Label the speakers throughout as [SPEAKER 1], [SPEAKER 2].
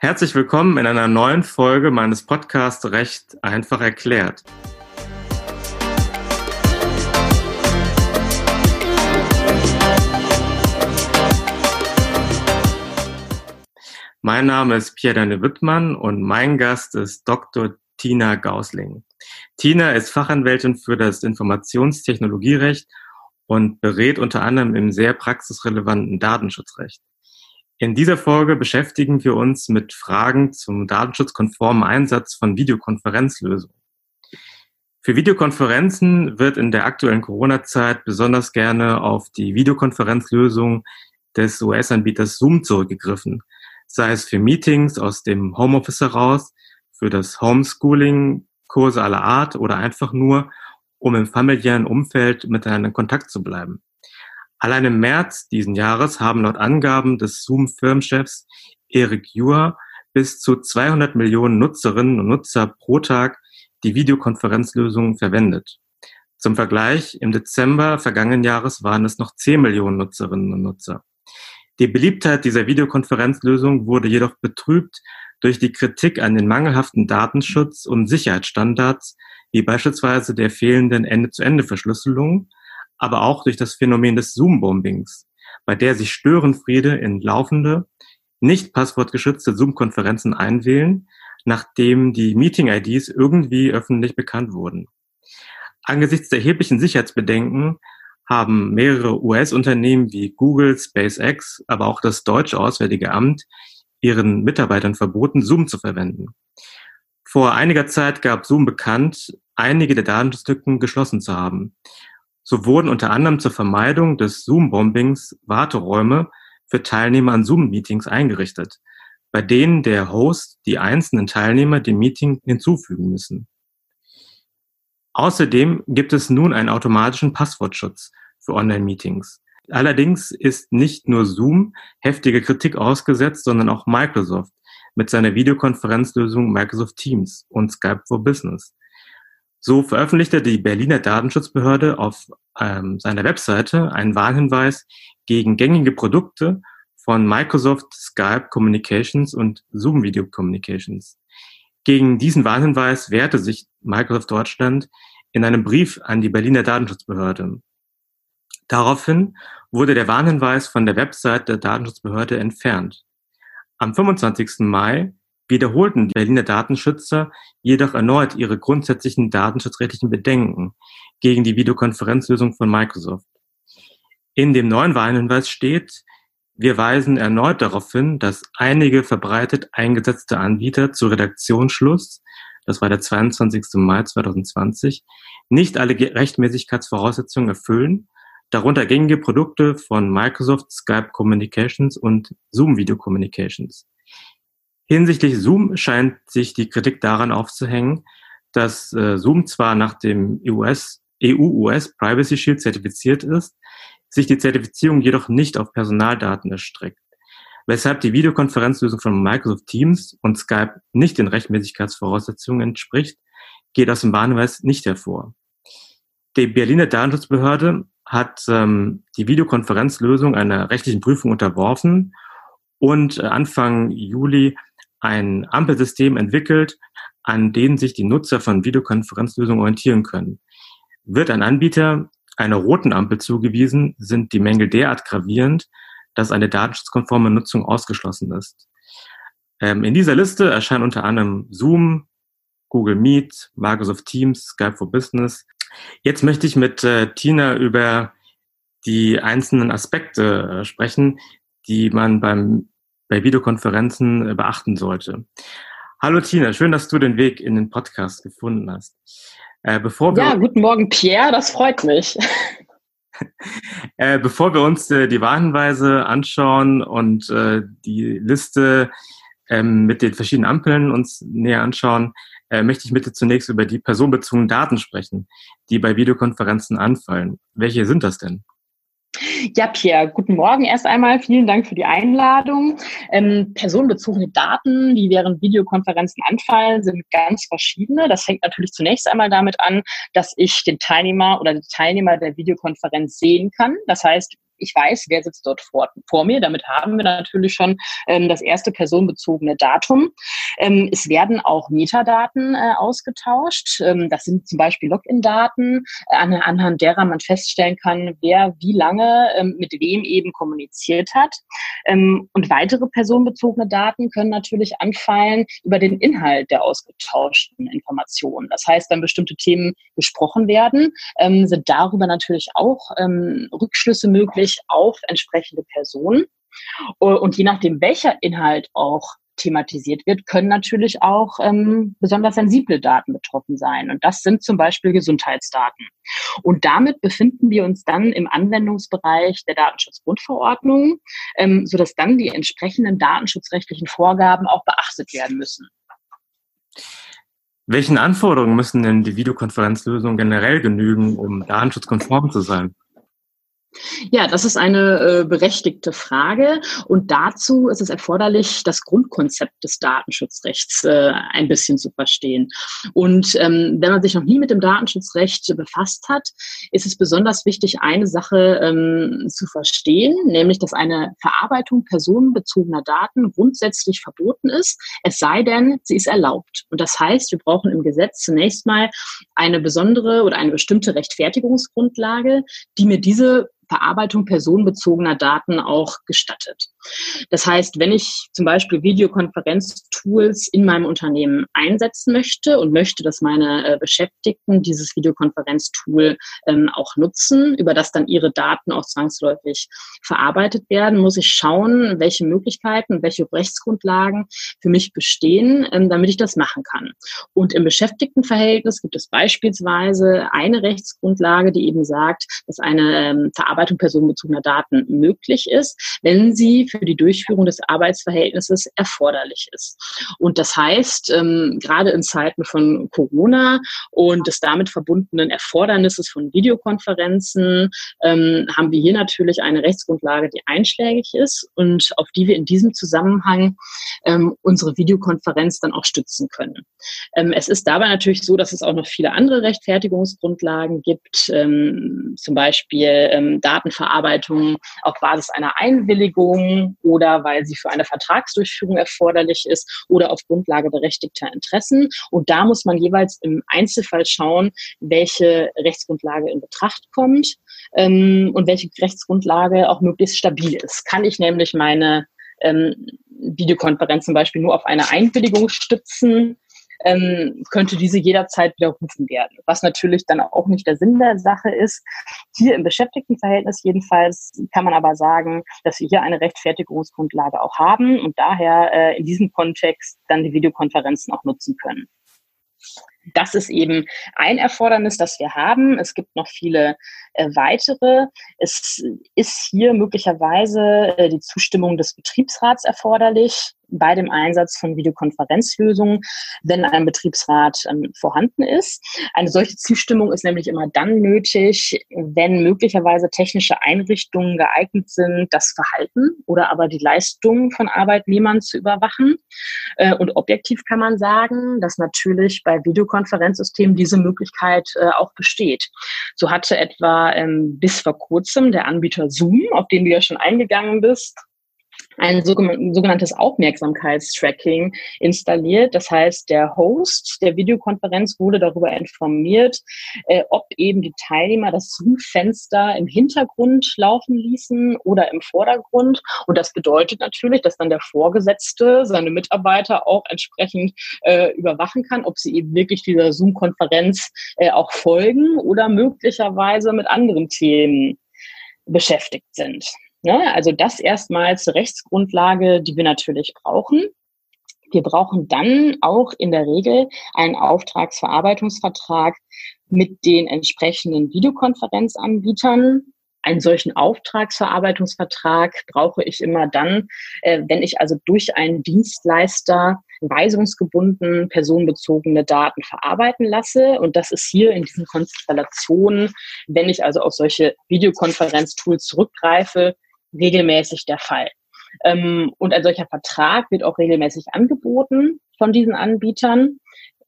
[SPEAKER 1] Herzlich willkommen in einer neuen Folge meines Podcasts Recht einfach erklärt. Mein Name ist Pierre-Daniel Wittmann und mein Gast ist Dr. Tina Gausling. Tina ist Fachanwältin für das Informationstechnologierecht und berät unter anderem im sehr praxisrelevanten Datenschutzrecht. In dieser Folge beschäftigen wir uns mit Fragen zum datenschutzkonformen Einsatz von Videokonferenzlösungen. Für Videokonferenzen wird in der aktuellen Corona-Zeit besonders gerne auf die Videokonferenzlösung des US-Anbieters Zoom zurückgegriffen, sei es für Meetings aus dem Homeoffice heraus, für das Homeschooling, Kurse aller Art oder einfach nur, um im familiären Umfeld miteinander in Kontakt zu bleiben. Allein im März diesen Jahres haben laut Angaben des Zoom-Firmenchefs Eric Juer bis zu 200 Millionen Nutzerinnen und Nutzer pro Tag die Videokonferenzlösung verwendet. Zum Vergleich, im Dezember vergangenen Jahres waren es noch 10 Millionen Nutzerinnen und Nutzer. Die Beliebtheit dieser Videokonferenzlösung wurde jedoch betrübt durch die Kritik an den mangelhaften Datenschutz- und Sicherheitsstandards, wie beispielsweise der fehlenden Ende-zu-Ende-Verschlüsselung, aber auch durch das Phänomen des Zoom-Bombings, bei der sich Störenfriede in laufende, nicht passwortgeschützte Zoom-Konferenzen einwählen, nachdem die Meeting-IDs irgendwie öffentlich bekannt wurden. Angesichts der erheblichen Sicherheitsbedenken haben mehrere US-Unternehmen wie Google, SpaceX, aber auch das Deutsche Auswärtige Amt ihren Mitarbeitern verboten, Zoom zu verwenden. Vor einiger Zeit gab Zoom bekannt, einige der Datenschutzlücken geschlossen zu haben. So wurden unter anderem zur Vermeidung des Zoom-Bombings Warteräume für Teilnehmer an Zoom-Meetings eingerichtet, bei denen der Host die einzelnen Teilnehmer dem Meeting hinzufügen müssen. Außerdem gibt es nun einen automatischen Passwortschutz für Online-Meetings. Allerdings ist nicht nur Zoom heftige Kritik ausgesetzt, sondern auch Microsoft mit seiner Videokonferenzlösung Microsoft Teams und Skype for Business. So veröffentlichte die Berliner Datenschutzbehörde auf ähm, seiner Webseite einen Warnhinweis gegen gängige Produkte von Microsoft Skype Communications und Zoom Video Communications. Gegen diesen Warnhinweis wehrte sich Microsoft Deutschland in einem Brief an die Berliner Datenschutzbehörde. Daraufhin wurde der Warnhinweis von der Website der Datenschutzbehörde entfernt. Am 25. Mai wiederholten die Berliner Datenschützer jedoch erneut ihre grundsätzlichen datenschutzrechtlichen Bedenken gegen die Videokonferenzlösung von Microsoft. In dem neuen Warnhinweis steht, wir weisen erneut darauf hin, dass einige verbreitet eingesetzte Anbieter zu Redaktionsschluss, das war der 22. Mai 2020, nicht alle Rechtmäßigkeitsvoraussetzungen erfüllen, darunter gängige Produkte von Microsoft Skype Communications und Zoom Video Communications. Hinsichtlich Zoom scheint sich die Kritik daran aufzuhängen, dass äh, Zoom zwar nach dem US, EU-US Privacy Shield zertifiziert ist, sich die Zertifizierung jedoch nicht auf Personaldaten erstreckt, weshalb die Videokonferenzlösung von Microsoft Teams und Skype nicht den Rechtmäßigkeitsvoraussetzungen entspricht, geht aus dem Warnhinweis nicht hervor. Die Berliner Datenschutzbehörde hat ähm, die Videokonferenzlösung einer rechtlichen Prüfung unterworfen und äh, Anfang Juli ein Ampelsystem entwickelt, an denen sich die Nutzer von Videokonferenzlösungen orientieren können. Wird ein Anbieter einer roten Ampel zugewiesen, sind die Mängel derart gravierend, dass eine datenschutzkonforme Nutzung ausgeschlossen ist. Ähm, in dieser Liste erscheinen unter anderem Zoom, Google Meet, Microsoft Teams, Skype for Business. Jetzt möchte ich mit äh, Tina über die einzelnen Aspekte äh, sprechen, die man beim bei Videokonferenzen äh, beachten sollte. Hallo Tina, schön, dass du den Weg in den Podcast gefunden hast.
[SPEAKER 2] Äh, bevor wir ja, guten Morgen Pierre, das freut mich.
[SPEAKER 1] äh, bevor wir uns äh, die Warnhinweise anschauen und äh, die Liste ähm, mit den verschiedenen Ampeln uns näher anschauen, äh, möchte ich mit dir zunächst über die personenbezogenen Daten sprechen, die bei Videokonferenzen anfallen. Welche sind das denn?
[SPEAKER 2] Ja, Pierre, guten Morgen erst einmal. Vielen Dank für die Einladung. Ähm, personenbezogene Daten, die während Videokonferenzen anfallen, sind ganz verschiedene. Das fängt natürlich zunächst einmal damit an, dass ich den Teilnehmer oder die Teilnehmer der Videokonferenz sehen kann. Das heißt, ich weiß, wer sitzt dort vor, vor mir. Damit haben wir natürlich schon ähm, das erste personenbezogene Datum. Ähm, es werden auch Metadaten äh, ausgetauscht. Ähm, das sind zum Beispiel Login-Daten, äh, anhand derer man feststellen kann, wer wie lange ähm, mit wem eben kommuniziert hat. Ähm, und weitere personenbezogene Daten können natürlich anfallen über den Inhalt der ausgetauschten Informationen. Das heißt, wenn bestimmte Themen besprochen werden, ähm, sind darüber natürlich auch ähm, Rückschlüsse möglich auf entsprechende Personen. Und je nachdem, welcher Inhalt auch thematisiert wird, können natürlich auch ähm, besonders sensible Daten betroffen sein. Und das sind zum Beispiel Gesundheitsdaten. Und damit befinden wir uns dann im Anwendungsbereich der Datenschutzgrundverordnung, ähm, sodass dann die entsprechenden datenschutzrechtlichen Vorgaben auch beachtet werden müssen.
[SPEAKER 1] Welchen Anforderungen müssen denn die Videokonferenzlösungen generell genügen, um datenschutzkonform zu sein?
[SPEAKER 2] Ja, das ist eine äh, berechtigte Frage. Und dazu ist es erforderlich, das Grundkonzept des Datenschutzrechts äh, ein bisschen zu verstehen. Und ähm, wenn man sich noch nie mit dem Datenschutzrecht befasst hat, ist es besonders wichtig, eine Sache ähm, zu verstehen, nämlich, dass eine Verarbeitung personenbezogener Daten grundsätzlich verboten ist, es sei denn, sie ist erlaubt. Und das heißt, wir brauchen im Gesetz zunächst mal eine besondere oder eine bestimmte Rechtfertigungsgrundlage, die mir diese Verarbeitung personenbezogener Daten auch gestattet. Das heißt, wenn ich zum Beispiel Videokonferenztools in meinem Unternehmen einsetzen möchte und möchte, dass meine äh, Beschäftigten dieses Videokonferenztool ähm, auch nutzen, über das dann ihre Daten auch zwangsläufig verarbeitet werden, muss ich schauen, welche Möglichkeiten, welche Rechtsgrundlagen für mich bestehen, ähm, damit ich das machen kann. Und im Beschäftigtenverhältnis gibt es beispielsweise eine Rechtsgrundlage, die eben sagt, dass eine ähm, Verarbeitung personenbezogener Daten möglich ist, wenn sie für die Durchführung des Arbeitsverhältnisses erforderlich ist. Und das heißt, ähm, gerade in Zeiten von Corona und des damit verbundenen Erfordernisses von Videokonferenzen ähm, haben wir hier natürlich eine Rechtsgrundlage, die einschlägig ist und auf die wir in diesem Zusammenhang ähm, unsere Videokonferenz dann auch stützen können. Ähm, es ist dabei natürlich so, dass es auch noch viele andere Rechtfertigungsgrundlagen gibt, ähm, zum Beispiel ähm, Datenverarbeitung auf Basis einer Einwilligung oder weil sie für eine Vertragsdurchführung erforderlich ist oder auf Grundlage berechtigter Interessen. Und da muss man jeweils im Einzelfall schauen, welche Rechtsgrundlage in Betracht kommt ähm, und welche Rechtsgrundlage auch möglichst stabil ist. Kann ich nämlich meine ähm, Videokonferenz zum Beispiel nur auf eine Einwilligung stützen, ähm, könnte diese jederzeit widerrufen werden. Was natürlich dann auch nicht der Sinn der Sache ist. Hier im Beschäftigtenverhältnis jedenfalls kann man aber sagen, dass wir hier eine Rechtfertigungsgrundlage auch haben und daher äh, in diesem Kontext dann die Videokonferenzen auch nutzen können. Das ist eben ein Erfordernis, das wir haben. Es gibt noch viele äh, weitere. Es ist hier möglicherweise äh, die Zustimmung des Betriebsrats erforderlich bei dem Einsatz von Videokonferenzlösungen, wenn ein Betriebsrat ähm, vorhanden ist. Eine solche Zustimmung ist nämlich immer dann nötig, wenn möglicherweise technische Einrichtungen geeignet sind, das Verhalten oder aber die Leistung von Arbeitnehmern zu überwachen. Äh, und objektiv kann man sagen, dass natürlich bei Videokonferenzsystemen diese Möglichkeit äh, auch besteht. So hatte etwa ähm, bis vor kurzem der Anbieter Zoom, auf den du ja schon eingegangen bist, ein sogenanntes Aufmerksamkeitstracking installiert. Das heißt, der Host der Videokonferenz wurde darüber informiert, äh, ob eben die Teilnehmer das Zoom-Fenster im Hintergrund laufen ließen oder im Vordergrund. Und das bedeutet natürlich, dass dann der Vorgesetzte seine Mitarbeiter auch entsprechend äh, überwachen kann, ob sie eben wirklich dieser Zoom-Konferenz äh, auch folgen oder möglicherweise mit anderen Themen beschäftigt sind. Ne? Also das erstmals Rechtsgrundlage, die wir natürlich brauchen. Wir brauchen dann auch in der Regel einen Auftragsverarbeitungsvertrag mit den entsprechenden Videokonferenzanbietern. Einen solchen Auftragsverarbeitungsvertrag brauche ich immer dann, äh, wenn ich also durch einen Dienstleister weisungsgebunden personenbezogene Daten verarbeiten lasse. Und das ist hier in diesen Konstellationen, wenn ich also auf solche Videokonferenztools zurückgreife, regelmäßig der Fall. Ähm, und ein solcher Vertrag wird auch regelmäßig angeboten von diesen Anbietern.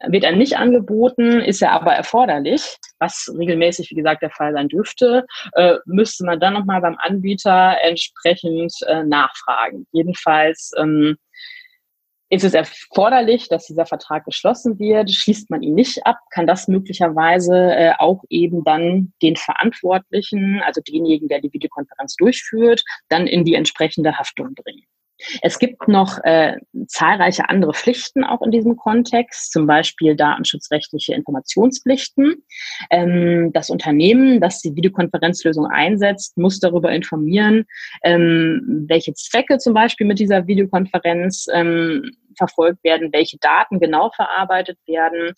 [SPEAKER 2] Wird er nicht angeboten, ist er aber erforderlich, was regelmäßig, wie gesagt, der Fall sein dürfte, äh, müsste man dann nochmal beim Anbieter entsprechend äh, nachfragen. Jedenfalls ähm, ist es erforderlich, dass dieser Vertrag geschlossen wird. Schließt man ihn nicht ab, kann das möglicherweise äh, auch eben dann den Verantwortlichen, also denjenigen, der die Videokonferenz durchführt, dann in die entsprechende Haftung bringen. Es gibt noch äh, zahlreiche andere Pflichten auch in diesem Kontext, zum Beispiel datenschutzrechtliche Informationspflichten. Ähm, das Unternehmen, das die Videokonferenzlösung einsetzt, muss darüber informieren, ähm, welche Zwecke zum Beispiel mit dieser Videokonferenz ähm, verfolgt werden, welche Daten genau verarbeitet werden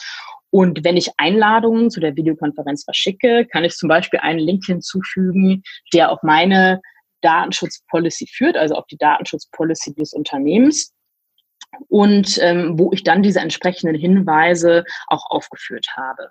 [SPEAKER 2] und wenn ich Einladungen zu der Videokonferenz verschicke, kann ich zum Beispiel einen Link hinzufügen, der auf meine Datenschutzpolicy führt, also auf die Datenschutzpolicy des Unternehmens und ähm, wo ich dann diese entsprechenden Hinweise auch aufgeführt habe.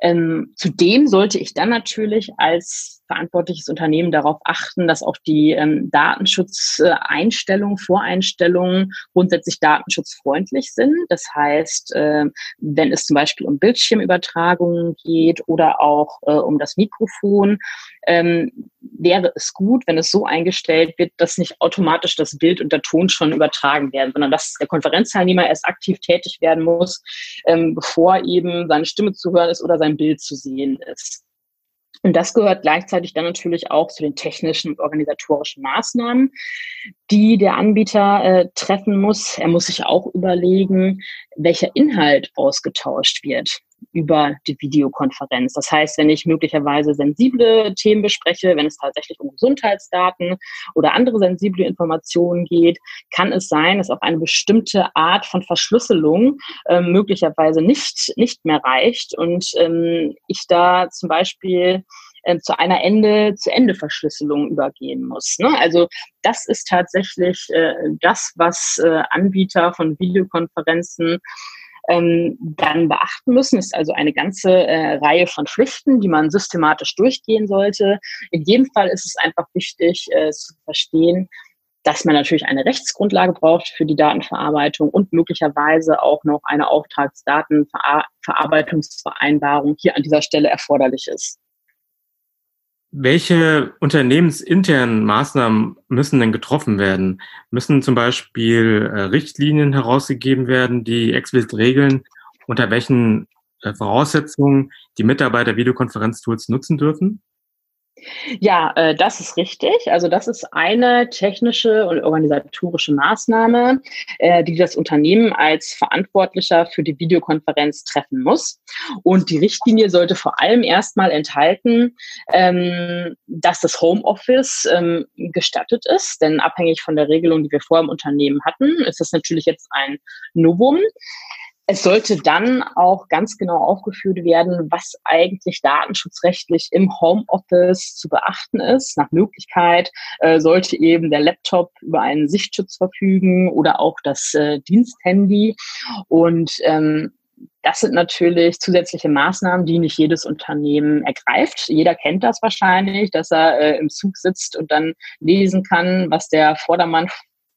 [SPEAKER 2] Ähm, zudem sollte ich dann natürlich als verantwortliches Unternehmen darauf achten, dass auch die ähm, Datenschutzeinstellungen, Voreinstellungen grundsätzlich datenschutzfreundlich sind. Das heißt, äh, wenn es zum Beispiel um Bildschirmübertragungen geht oder auch äh, um das Mikrofon, ähm, wäre es gut, wenn es so eingestellt wird, dass nicht automatisch das Bild und der Ton schon übertragen werden, sondern dass der Konferenzteilnehmer erst aktiv tätig werden muss, ähm, bevor eben seine Stimme zu hören ist oder sein Bild zu sehen ist. Und das gehört gleichzeitig dann natürlich auch zu den technischen und organisatorischen Maßnahmen, die der Anbieter äh, treffen muss. Er muss sich auch überlegen, welcher Inhalt ausgetauscht wird über die Videokonferenz. Das heißt, wenn ich möglicherweise sensible Themen bespreche, wenn es tatsächlich um Gesundheitsdaten oder andere sensible Informationen geht, kann es sein, dass auch eine bestimmte Art von Verschlüsselung äh, möglicherweise nicht, nicht mehr reicht und ähm, ich da zum Beispiel äh, zu einer Ende-zu-Ende-Verschlüsselung übergehen muss. Ne? Also das ist tatsächlich äh, das, was äh, Anbieter von Videokonferenzen ähm, dann beachten müssen. Es ist also eine ganze äh, Reihe von Pflichten, die man systematisch durchgehen sollte. In jedem Fall ist es einfach wichtig äh, zu verstehen, dass man natürlich eine Rechtsgrundlage braucht für die Datenverarbeitung und möglicherweise auch noch eine Auftragsdatenverarbeitungsvereinbarung hier an dieser Stelle erforderlich ist.
[SPEAKER 1] Welche unternehmensinternen Maßnahmen müssen denn getroffen werden? Müssen zum Beispiel äh, Richtlinien herausgegeben werden, die explizit regeln, unter welchen äh, Voraussetzungen die Mitarbeiter Videokonferenztools nutzen dürfen?
[SPEAKER 2] Ja, äh, das ist richtig. Also das ist eine technische und organisatorische Maßnahme, äh, die das Unternehmen als Verantwortlicher für die Videokonferenz treffen muss. Und die Richtlinie sollte vor allem erstmal enthalten, ähm, dass das Homeoffice ähm, gestattet ist. Denn abhängig von der Regelung, die wir vorher im Unternehmen hatten, ist das natürlich jetzt ein Novum. Es sollte dann auch ganz genau aufgeführt werden, was eigentlich datenschutzrechtlich im Homeoffice zu beachten ist. Nach Möglichkeit äh, sollte eben der Laptop über einen Sichtschutz verfügen oder auch das äh, Diensthandy. Und ähm, das sind natürlich zusätzliche Maßnahmen, die nicht jedes Unternehmen ergreift. Jeder kennt das wahrscheinlich, dass er äh, im Zug sitzt und dann lesen kann, was der Vordermann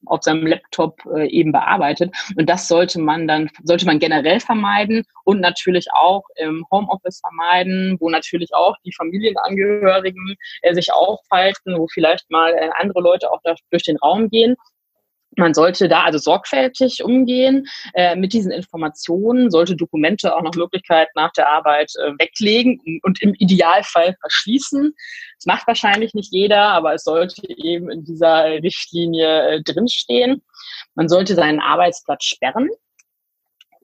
[SPEAKER 2] auf seinem Laptop äh, eben bearbeitet. Und das sollte man dann, sollte man generell vermeiden und natürlich auch im Homeoffice vermeiden, wo natürlich auch die Familienangehörigen äh, sich aufhalten, wo vielleicht mal äh, andere Leute auch durch den Raum gehen. Man sollte da also sorgfältig umgehen äh, mit diesen Informationen, sollte Dokumente auch nach Möglichkeit nach der Arbeit äh, weglegen und im Idealfall verschließen. Das macht wahrscheinlich nicht jeder, aber es sollte eben in dieser Richtlinie äh, drinstehen. Man sollte seinen Arbeitsplatz sperren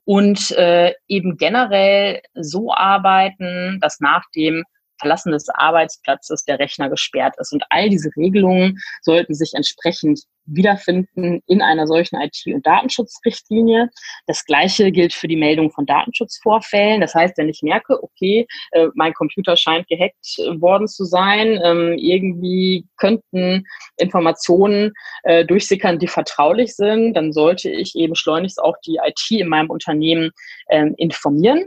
[SPEAKER 2] und äh, eben generell so arbeiten, dass nach dem Verlassen des Arbeitsplatzes der Rechner gesperrt ist. Und all diese Regelungen sollten sich entsprechend wiederfinden in einer solchen IT- und Datenschutzrichtlinie. Das Gleiche gilt für die Meldung von Datenschutzvorfällen. Das heißt, wenn ich merke, okay, äh, mein Computer scheint gehackt worden zu sein, ähm, irgendwie könnten Informationen äh, durchsickern, die vertraulich sind, dann sollte ich eben schleunigst auch die IT in meinem Unternehmen ähm, informieren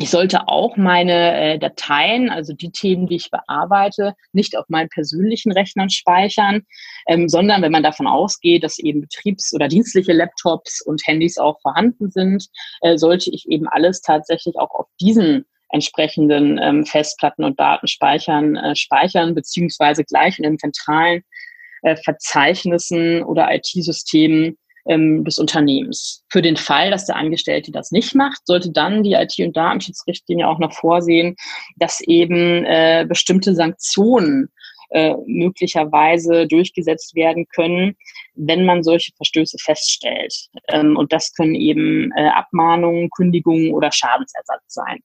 [SPEAKER 2] ich sollte auch meine äh, Dateien, also die Themen, die ich bearbeite, nicht auf meinen persönlichen Rechnern speichern, ähm, sondern wenn man davon ausgeht, dass eben betriebs- oder dienstliche Laptops und Handys auch vorhanden sind, äh, sollte ich eben alles tatsächlich auch auf diesen entsprechenden ähm, Festplatten und Datenspeichern äh, speichern, beziehungsweise gleich in den zentralen äh, Verzeichnissen oder IT-Systemen ähm, des Unternehmens. Für den Fall, dass der Angestellte das nicht macht, sollte dann die IT- und Datenschutzrichtlinie auch noch vorsehen, dass eben äh, bestimmte Sanktionen äh, möglicherweise durchgesetzt werden können, wenn man solche Verstöße feststellt. Ähm, und das können eben äh, Abmahnungen, Kündigungen oder Schadensersatz sein.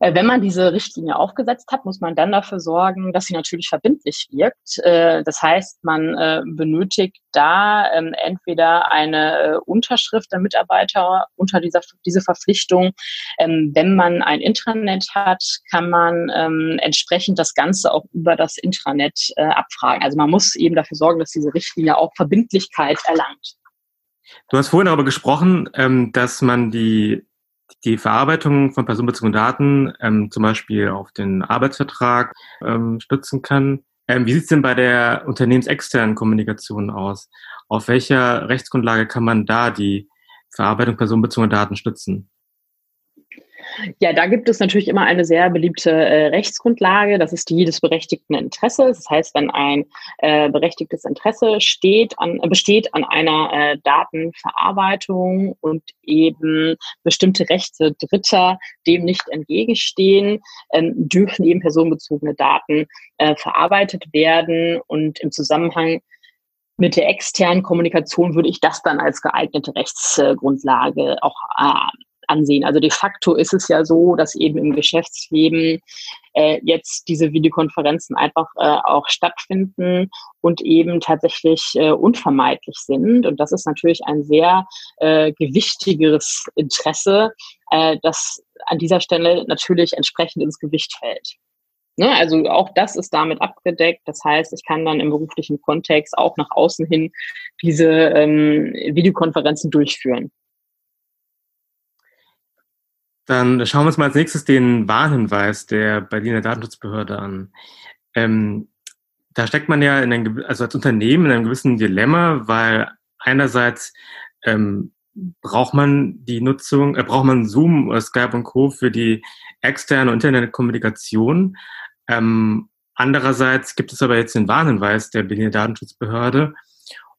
[SPEAKER 2] Äh, wenn man diese Richtlinie aufgesetzt hat, muss man dann dafür sorgen, dass sie natürlich verbindlich wirkt. Äh, das heißt, man äh, benötigt da ähm, entweder eine Unterschrift der Mitarbeiter unter dieser diese Verpflichtung. Ähm, wenn man ein Intranet hat, kann man ähm, entsprechend das Ganze auch über das Intranet abfragen. Also man muss eben dafür sorgen, dass diese Richtlinie auch Verbindlichkeit erlangt.
[SPEAKER 1] Du hast vorhin darüber gesprochen, dass man die die Verarbeitung von personenbezogenen Daten ähm, zum Beispiel auf den Arbeitsvertrag ähm, stützen kann. Ähm, wie sieht es denn bei der unternehmensexternen Kommunikation aus? Auf welcher Rechtsgrundlage kann man da die Verarbeitung personenbezogener Daten stützen?
[SPEAKER 2] Ja, da gibt es natürlich immer eine sehr beliebte äh, Rechtsgrundlage. Das ist die des berechtigten Interesses. Das heißt, wenn ein äh, berechtigtes Interesse steht an, besteht an einer äh, Datenverarbeitung und eben bestimmte Rechte Dritter dem nicht entgegenstehen, ähm, dürfen eben personenbezogene Daten äh, verarbeitet werden und im Zusammenhang mit der externen Kommunikation würde ich das dann als geeignete Rechtsgrundlage auch ansehen. Also de facto ist es ja so, dass eben im Geschäftsleben äh, jetzt diese Videokonferenzen einfach äh, auch stattfinden und eben tatsächlich äh, unvermeidlich sind. Und das ist natürlich ein sehr äh, gewichtigeres Interesse, äh, das an dieser Stelle natürlich entsprechend ins Gewicht fällt. Ne, also auch das ist damit abgedeckt. Das heißt, ich kann dann im beruflichen Kontext auch nach außen hin diese ähm, Videokonferenzen durchführen.
[SPEAKER 1] Dann schauen wir uns mal als nächstes den Warnhinweis der Berliner Datenschutzbehörde an. Ähm, da steckt man ja in einem, also als Unternehmen in einem gewissen Dilemma, weil einerseits ähm, braucht man die Nutzung, äh, braucht man Zoom, oder Skype und Co. für die externe und interne Kommunikation. Ähm, andererseits gibt es aber jetzt den Warnhinweis der Berliner Datenschutzbehörde.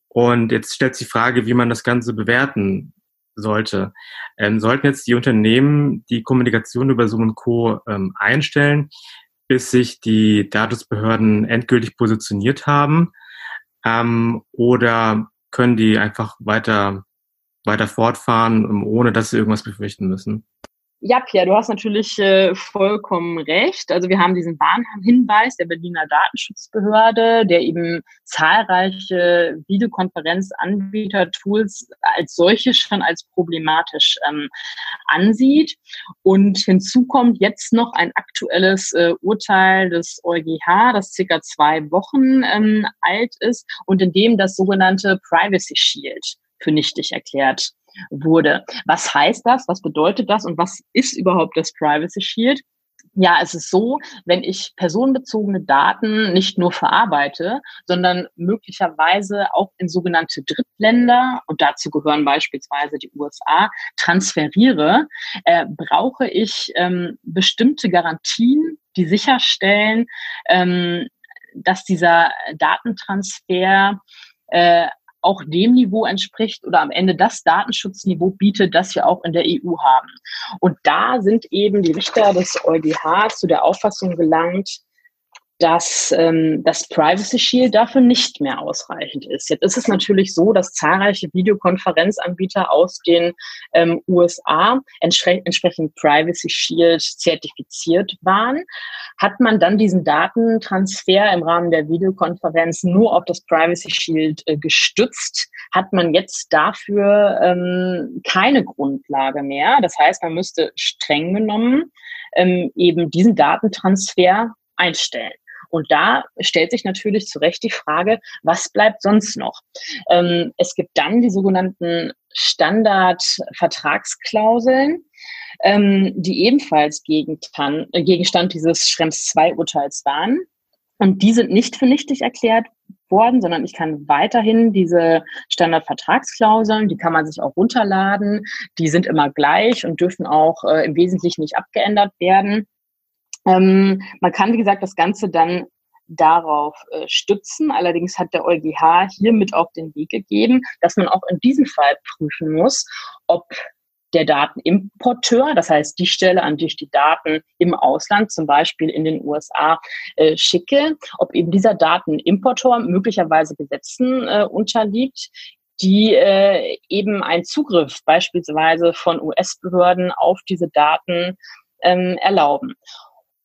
[SPEAKER 1] Und jetzt stellt sich die Frage, wie man das Ganze bewerten sollte. Ähm, sollten jetzt die Unternehmen die Kommunikation über Zoom und Co. Ähm, einstellen, bis sich die Datenschutzbehörden endgültig positioniert haben? Ähm, oder können die einfach weiter, weiter fortfahren, ohne dass sie irgendwas befürchten müssen?
[SPEAKER 2] Ja, Pierre, du hast natürlich äh, vollkommen recht. Also wir haben diesen Warnhinweis der Berliner Datenschutzbehörde, der eben zahlreiche Videokonferenzanbieter-Tools als solche schon als problematisch ähm, ansieht. Und hinzu kommt jetzt noch ein aktuelles äh, Urteil des EuGH, das circa zwei Wochen ähm, alt ist und in dem das sogenannte Privacy Shield für nichtig erklärt wurde. Was heißt das? Was bedeutet das? Und was ist überhaupt das Privacy Shield? Ja, es ist so, wenn ich personenbezogene Daten nicht nur verarbeite, sondern möglicherweise auch in sogenannte Drittländer, und dazu gehören beispielsweise die USA, transferiere, äh, brauche ich ähm, bestimmte Garantien, die sicherstellen, ähm, dass dieser Datentransfer äh, auch dem Niveau entspricht oder am Ende das Datenschutzniveau bietet, das wir auch in der EU haben. Und da sind eben die Richter des EuGH zu der Auffassung gelangt, dass ähm, das Privacy Shield dafür nicht mehr ausreichend ist. Jetzt ist es natürlich so, dass zahlreiche Videokonferenzanbieter aus den ähm, USA entspre entsprechend Privacy Shield zertifiziert waren. Hat man dann diesen Datentransfer im Rahmen der Videokonferenz nur auf das Privacy Shield äh, gestützt, hat man jetzt dafür ähm, keine Grundlage mehr. Das heißt, man müsste streng genommen ähm, eben diesen Datentransfer einstellen. Und da stellt sich natürlich zu Recht die Frage, was bleibt sonst noch? Ähm, es gibt dann die sogenannten Standardvertragsklauseln, ähm, die ebenfalls Gegenstand, äh, Gegenstand dieses Schrems II-Urteils waren. Und die sind nicht für nichtig erklärt worden, sondern ich kann weiterhin diese Standardvertragsklauseln, die kann man sich auch runterladen, die sind immer gleich und dürfen auch äh, im Wesentlichen nicht abgeändert werden. Ähm, man kann, wie gesagt, das Ganze dann darauf äh, stützen. Allerdings hat der EuGH hier mit auf den Weg gegeben, dass man auch in diesem Fall prüfen muss, ob der Datenimporteur, das heißt die Stelle, an die ich die Daten im Ausland, zum Beispiel in den USA, äh, schicke, ob eben dieser Datenimporteur möglicherweise Gesetzen äh, unterliegt, die äh, eben einen Zugriff beispielsweise von US-Behörden auf diese Daten ähm, erlauben.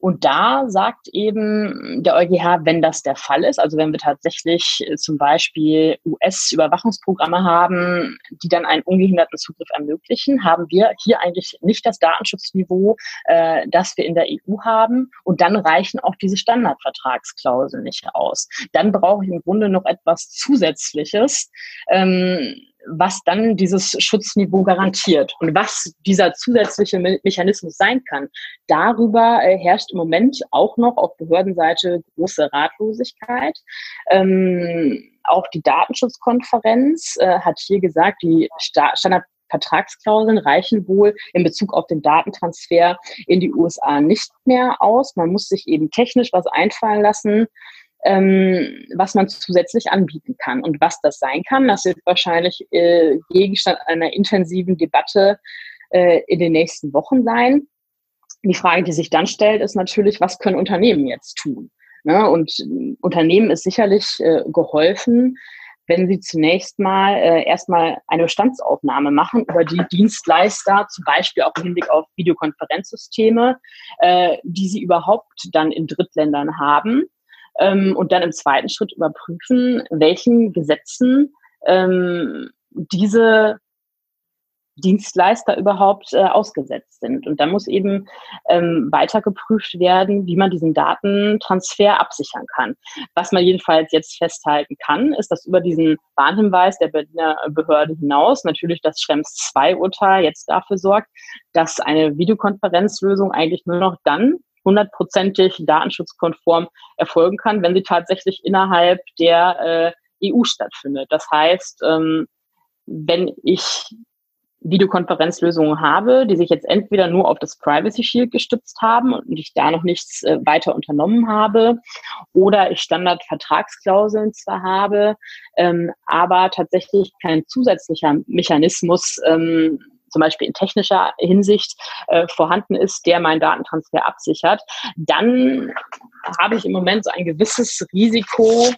[SPEAKER 2] Und da sagt eben der EuGH, wenn das der Fall ist, also wenn wir tatsächlich äh, zum Beispiel US-Überwachungsprogramme haben, die dann einen ungehinderten Zugriff ermöglichen, haben wir hier eigentlich nicht das Datenschutzniveau, äh, das wir in der EU haben. Und dann reichen auch diese Standardvertragsklauseln nicht aus. Dann brauche ich im Grunde noch etwas Zusätzliches. Ähm, was dann dieses Schutzniveau garantiert und was dieser zusätzliche Me Mechanismus sein kann. Darüber äh, herrscht im Moment auch noch auf Behördenseite große Ratlosigkeit. Ähm, auch die Datenschutzkonferenz äh, hat hier gesagt, die Sta Standardvertragsklauseln reichen wohl in Bezug auf den Datentransfer in die USA nicht mehr aus. Man muss sich eben technisch was einfallen lassen, ähm, was man zusätzlich anbieten kann. Und was das sein kann, das wird wahrscheinlich äh, Gegenstand einer intensiven Debatte äh, in den nächsten Wochen sein. Die Frage, die sich dann stellt, ist natürlich, was können Unternehmen jetzt tun? Ne? Und äh, Unternehmen ist sicherlich äh, geholfen, wenn sie zunächst mal äh, erstmal eine Bestandsaufnahme machen über die Dienstleister, zum Beispiel auch im Hinblick auf Videokonferenzsysteme, äh, die sie überhaupt dann in Drittländern haben ähm, und dann im zweiten Schritt überprüfen, welchen Gesetzen ähm, diese Dienstleister überhaupt äh, ausgesetzt sind. Und da muss eben ähm, weiter geprüft werden, wie man diesen Datentransfer absichern kann. Was man jedenfalls jetzt festhalten kann, ist, dass über diesen Warnhinweis der Berliner Behörde hinaus natürlich das Schrems II-Urteil jetzt dafür sorgt, dass eine Videokonferenzlösung eigentlich nur noch dann hundertprozentig datenschutzkonform erfolgen kann, wenn sie tatsächlich innerhalb der äh, EU stattfindet. Das heißt, ähm, wenn ich Videokonferenzlösungen habe, die sich jetzt entweder nur auf das Privacy Shield gestützt haben und ich da noch nichts äh, weiter unternommen habe, oder ich Standardvertragsklauseln zwar habe, ähm, aber tatsächlich kein zusätzlicher Mechanismus ähm, zum Beispiel in technischer Hinsicht äh, vorhanden ist, der meinen Datentransfer absichert, dann habe ich im Moment so ein gewisses Risiko,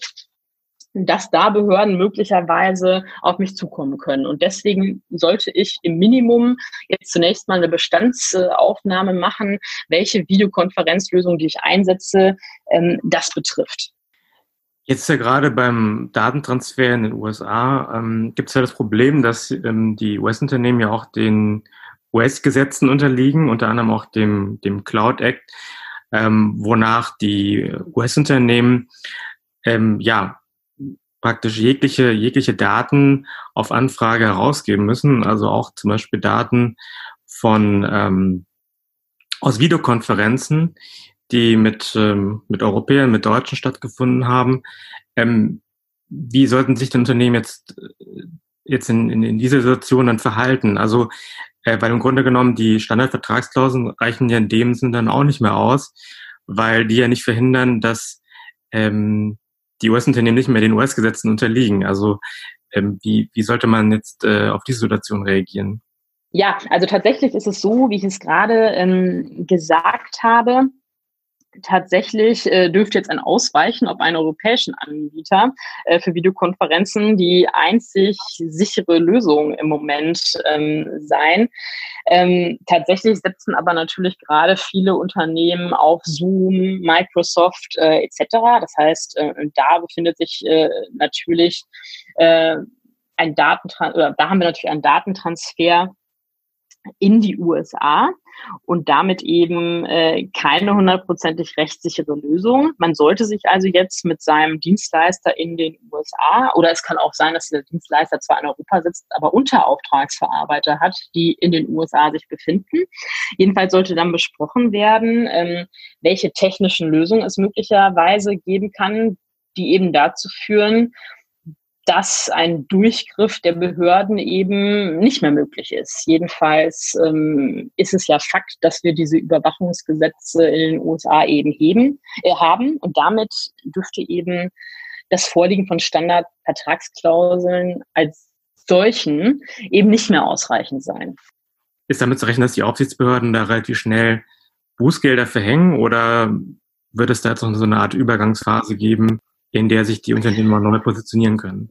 [SPEAKER 2] dass da Behörden möglicherweise auf mich zukommen können. Und deswegen sollte ich im Minimum jetzt zunächst mal eine Bestandsaufnahme machen, welche Videokonferenzlösung, die ich einsetze, ähm, das betrifft.
[SPEAKER 1] Jetzt ja gerade beim Datentransfer in den USA ähm, gibt es ja das Problem, dass ähm, die US-Unternehmen ja auch den US-Gesetzen unterliegen, unter anderem auch dem, dem Cloud Act, ähm, wonach die US-Unternehmen ähm, ja praktisch jegliche, jegliche Daten auf Anfrage herausgeben müssen, also auch zum Beispiel Daten von ähm, aus Videokonferenzen, die mit, ähm, mit Europäern, mit Deutschen stattgefunden haben. Ähm, wie sollten sich die Unternehmen jetzt, äh, jetzt in, in, in dieser Situation dann verhalten? Also, äh, weil im Grunde genommen die Standardvertragsklauseln reichen ja in dem Sinne dann auch nicht mehr aus, weil die ja nicht verhindern, dass ähm, die US-Unternehmen nicht mehr den US-Gesetzen unterliegen. Also ähm, wie, wie sollte man jetzt äh, auf diese Situation reagieren?
[SPEAKER 2] Ja, also tatsächlich ist es so, wie ich es gerade ähm, gesagt habe, tatsächlich äh, dürfte jetzt ein Ausweichen auf einen europäischen Anbieter äh, für Videokonferenzen die einzig sichere Lösung im Moment ähm, sein. Ähm, tatsächlich setzen aber natürlich gerade viele Unternehmen auf Zoom, Microsoft äh, etc. Das heißt, äh, da befindet sich äh, natürlich äh, ein Datentransfer, da haben wir natürlich einen Datentransfer in die USA. Und damit eben äh, keine hundertprozentig rechtssichere Lösung. Man sollte sich also jetzt mit seinem Dienstleister in den USA oder es kann auch sein, dass der Dienstleister zwar in Europa sitzt, aber Unterauftragsverarbeiter hat, die in den USA sich befinden. Jedenfalls sollte dann besprochen werden, ähm, welche technischen Lösungen es möglicherweise geben kann, die eben dazu führen, dass ein Durchgriff der Behörden eben nicht mehr möglich ist. Jedenfalls ähm, ist es ja Fakt, dass wir diese Überwachungsgesetze in den USA eben heben, äh, haben und damit dürfte eben das Vorliegen von Standardvertragsklauseln als solchen eben nicht mehr ausreichend sein.
[SPEAKER 1] Ist damit zu rechnen, dass die Aufsichtsbehörden da relativ schnell Bußgelder verhängen oder wird es da jetzt noch so eine Art Übergangsphase geben, in der sich die Unternehmen mal neu positionieren können?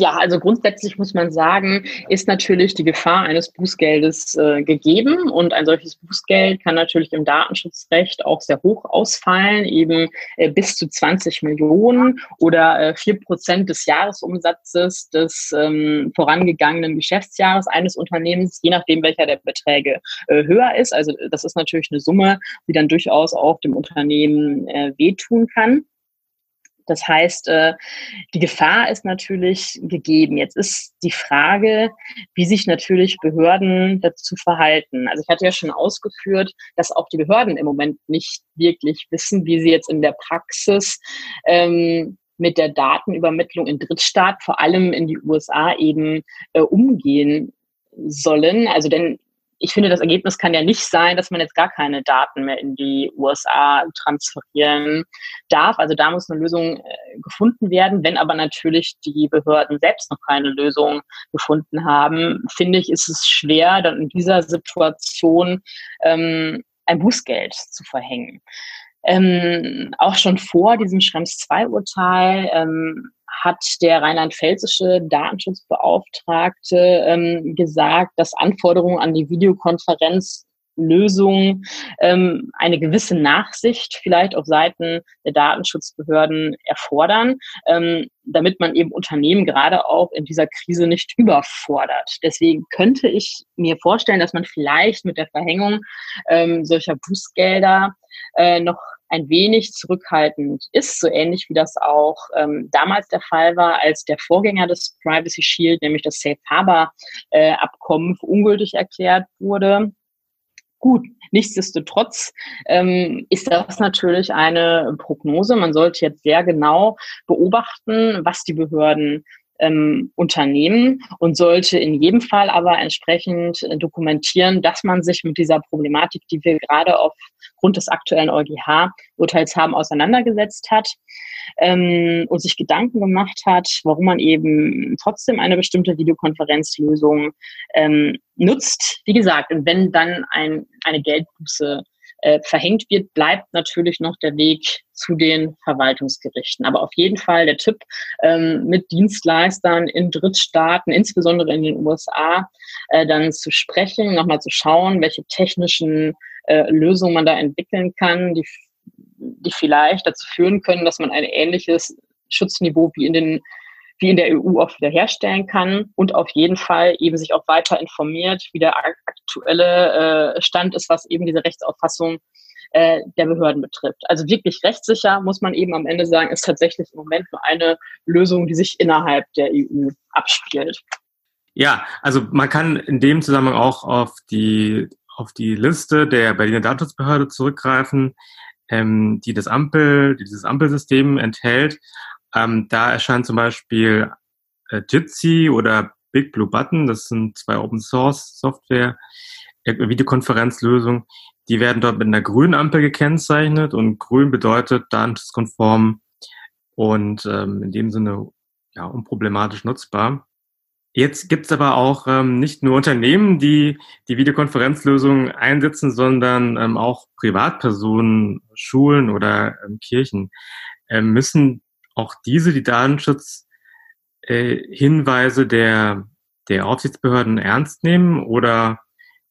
[SPEAKER 2] Ja, also grundsätzlich muss man sagen, ist natürlich die Gefahr eines Bußgeldes äh, gegeben und ein solches Bußgeld kann natürlich im Datenschutzrecht auch sehr hoch ausfallen, eben äh, bis zu 20 Millionen oder vier äh, Prozent des Jahresumsatzes des ähm, vorangegangenen Geschäftsjahres eines Unternehmens, je nachdem welcher der Beträge äh, höher ist. Also das ist natürlich eine Summe, die dann durchaus auch dem Unternehmen äh, wehtun kann. Das heißt, äh, die Gefahr ist natürlich gegeben. Jetzt ist die Frage, wie sich natürlich Behörden dazu verhalten. Also ich hatte ja schon ausgeführt, dass auch die Behörden im Moment nicht wirklich wissen, wie sie jetzt in der Praxis ähm, mit der Datenübermittlung in Drittstaat, vor allem in die USA eben äh, umgehen sollen. Also denn ich finde, das Ergebnis kann ja nicht sein, dass man jetzt gar keine Daten mehr in die USA transferieren darf. Also da muss eine Lösung äh, gefunden werden. Wenn aber natürlich die Behörden selbst noch keine Lösung gefunden haben, finde ich, ist es schwer, dann in dieser Situation ähm, ein Bußgeld zu verhängen. Ähm, auch schon vor diesem Schrems 2-Urteil ähm, hat der rheinland-pfälzische Datenschutzbeauftragte ähm, gesagt, dass Anforderungen an die Videokonferenz Lösung ähm, eine gewisse Nachsicht vielleicht auf Seiten der Datenschutzbehörden erfordern, ähm, damit man eben Unternehmen gerade auch in dieser Krise nicht überfordert. Deswegen könnte ich mir vorstellen, dass man vielleicht mit der Verhängung ähm, solcher Bußgelder äh, noch ein wenig zurückhaltend ist, so ähnlich wie das auch ähm, damals der Fall war, als der Vorgänger des Privacy Shield, nämlich das Safe Harbor äh, Abkommen, ungültig erklärt wurde. Gut, nichtsdestotrotz ähm, ist das natürlich eine Prognose. Man sollte jetzt sehr genau beobachten, was die Behörden ähm, Unternehmen und sollte in jedem Fall aber entsprechend äh, dokumentieren, dass man sich mit dieser Problematik, die wir gerade aufgrund des aktuellen EuGH-Urteils haben, auseinandergesetzt hat ähm, und sich Gedanken gemacht hat, warum man eben trotzdem eine bestimmte Videokonferenzlösung ähm, nutzt. Wie gesagt, wenn dann ein, eine Geldbuße äh, verhängt wird, bleibt natürlich noch der Weg zu den Verwaltungsgerichten. Aber auf jeden Fall der Tipp, ähm, mit Dienstleistern in Drittstaaten, insbesondere in den USA, äh, dann zu sprechen, nochmal zu schauen, welche technischen äh, Lösungen man da entwickeln kann, die, die vielleicht dazu führen können, dass man ein ähnliches Schutzniveau wie in den wie in der EU auch wiederherstellen kann und auf jeden Fall eben sich auch weiter informiert, wie der aktuelle äh, Stand ist, was eben diese Rechtsauffassung äh, der Behörden betrifft. Also wirklich rechtssicher, muss man eben am Ende sagen, ist tatsächlich im Moment nur eine Lösung, die sich innerhalb der EU abspielt.
[SPEAKER 1] Ja, also man kann in dem Zusammenhang auch auf die, auf die Liste der Berliner Datenschutzbehörde zurückgreifen, ähm, die das Ampel, die dieses Ampelsystem enthält. Ähm, da erscheint zum Beispiel äh, Jitsi oder Big Blue Button, das sind zwei Open Source Software, äh, Videokonferenzlösungen, die werden dort mit einer grünen Ampel gekennzeichnet und grün bedeutet datenschutzkonform und ähm, in dem Sinne ja unproblematisch nutzbar. Jetzt gibt es aber auch ähm, nicht nur Unternehmen, die die Videokonferenzlösungen einsetzen, sondern ähm, auch Privatpersonen, Schulen oder ähm, Kirchen. Ähm, müssen auch diese die Datenschutzhinweise äh, der, der Aufsichtsbehörden ernst nehmen oder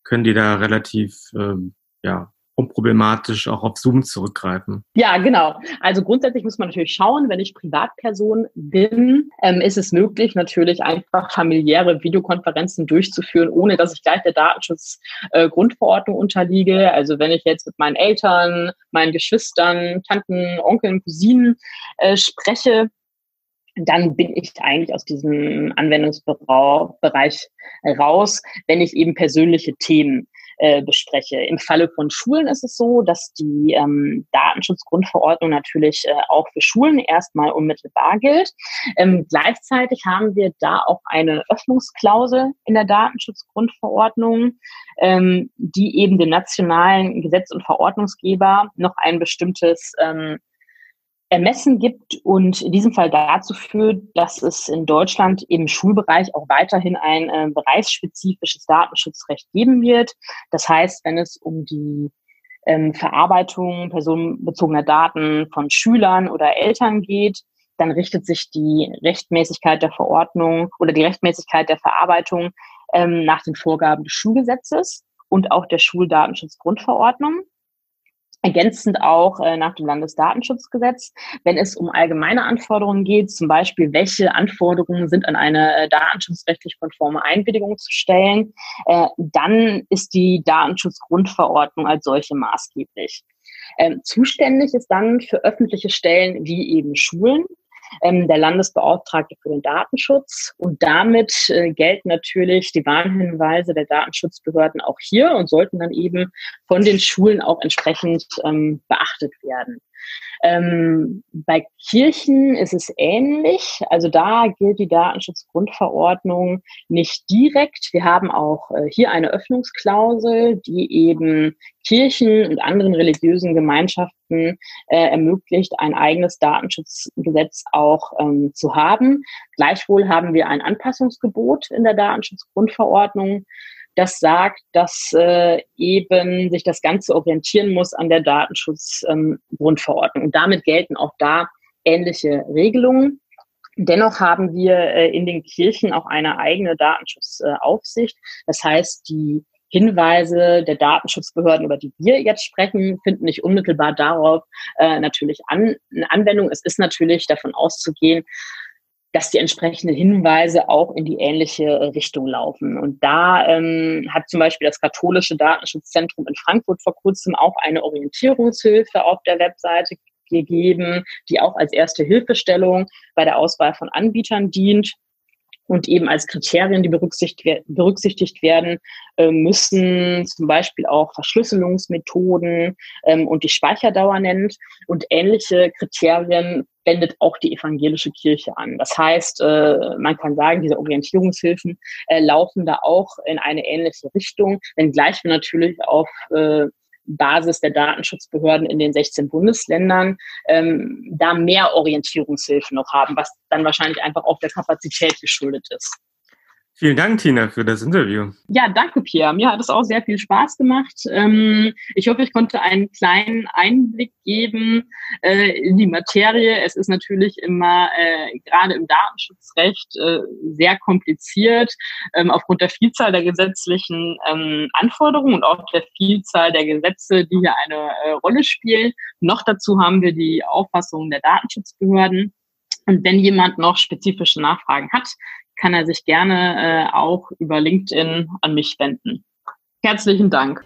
[SPEAKER 1] können die da relativ ähm, ja, unproblematisch auch auf Zoom zurückgreifen?
[SPEAKER 2] Ja, genau. Also grundsätzlich muss man natürlich schauen, wenn ich Privatperson bin, ähm, ist es möglich, natürlich einfach familiäre Videokonferenzen durchzuführen, ohne dass ich gleich der Datenschutzgrundverordnung äh, unterliege. Also wenn ich jetzt mit meinen Eltern, meinen Geschwistern, Tanten, Onkeln, Cousinen äh, spreche, dann bin ich eigentlich aus diesem Anwendungsbereich raus, wenn ich eben persönliche Themen äh, bespreche. Im Falle von Schulen ist es so, dass die ähm, Datenschutzgrundverordnung natürlich äh, auch für Schulen erstmal unmittelbar gilt. Ähm, gleichzeitig haben wir da auch eine Öffnungsklausel in der Datenschutzgrundverordnung, ähm, die eben dem nationalen Gesetz- und Verordnungsgeber noch ein bestimmtes ähm, Ermessen gibt und in diesem Fall dazu führt, dass es in Deutschland im Schulbereich auch weiterhin ein äh, bereichsspezifisches Datenschutzrecht geben wird. Das heißt, wenn es um die ähm, Verarbeitung personenbezogener Daten von Schülern oder Eltern geht, dann richtet sich die Rechtmäßigkeit der Verordnung oder die Rechtmäßigkeit der Verarbeitung ähm, nach den Vorgaben des Schulgesetzes und auch der Schuldatenschutzgrundverordnung ergänzend auch äh, nach dem Landesdatenschutzgesetz, wenn es um allgemeine Anforderungen geht, zum Beispiel, welche Anforderungen sind an eine äh, datenschutzrechtlich konforme Einwilligung zu stellen, äh, dann ist die Datenschutzgrundverordnung als solche maßgeblich. Ähm, zuständig ist dann für öffentliche Stellen wie eben Schulen ähm, der Landesbeauftragte für den Datenschutz. Und damit äh, gelten natürlich die Warnhinweise der Datenschutzbehörden auch hier und sollten dann eben von den Schulen auch entsprechend ähm, beachtet werden. Ähm, bei Kirchen ist es ähnlich. Also da gilt die Datenschutzgrundverordnung nicht direkt. Wir haben auch äh, hier eine Öffnungsklausel, die eben Kirchen und anderen religiösen Gemeinschaften äh, ermöglicht, ein eigenes Datenschutzgesetz auch ähm, zu haben. Gleichwohl haben wir ein Anpassungsgebot in der Datenschutzgrundverordnung das sagt, dass äh, eben sich das Ganze orientieren muss an der Datenschutzgrundverordnung. Ähm, und damit gelten auch da ähnliche Regelungen. Dennoch haben wir äh, in den Kirchen auch eine eigene Datenschutzaufsicht. das heißt, die Hinweise der Datenschutzbehörden, über die wir jetzt sprechen, finden nicht unmittelbar darauf äh, natürlich an, Anwendung. Es ist natürlich davon auszugehen, dass die entsprechenden Hinweise auch in die ähnliche Richtung laufen. Und da ähm, hat zum Beispiel das katholische Datenschutzzentrum in Frankfurt vor kurzem auch eine Orientierungshilfe auf der Webseite gegeben, die auch als erste Hilfestellung bei der Auswahl von Anbietern dient und eben als Kriterien, die berücksichtigt werden äh, müssen, zum Beispiel auch Verschlüsselungsmethoden ähm, und die Speicherdauer nennt. Und ähnliche Kriterien wendet auch die evangelische Kirche an. Das heißt, äh, man kann sagen, diese Orientierungshilfen äh, laufen da auch in eine ähnliche Richtung, wenngleich wir natürlich auf Basis der Datenschutzbehörden in den 16 Bundesländern ähm, da mehr Orientierungshilfe noch haben, was dann wahrscheinlich einfach auch der Kapazität geschuldet ist.
[SPEAKER 1] Vielen Dank, Tina, für das Interview.
[SPEAKER 2] Ja, danke, Pierre. Mir hat es auch sehr viel Spaß gemacht. Ähm, ich hoffe, ich konnte einen kleinen Einblick geben äh, in die Materie. Es ist natürlich immer äh, gerade im Datenschutzrecht äh, sehr kompliziert ähm, aufgrund der Vielzahl der gesetzlichen ähm, Anforderungen und auch der Vielzahl der Gesetze, die hier eine Rolle spielen. Noch dazu haben wir die Auffassung der Datenschutzbehörden. Und wenn jemand noch spezifische Nachfragen hat, kann er sich gerne äh, auch über LinkedIn an mich wenden. Herzlichen Dank.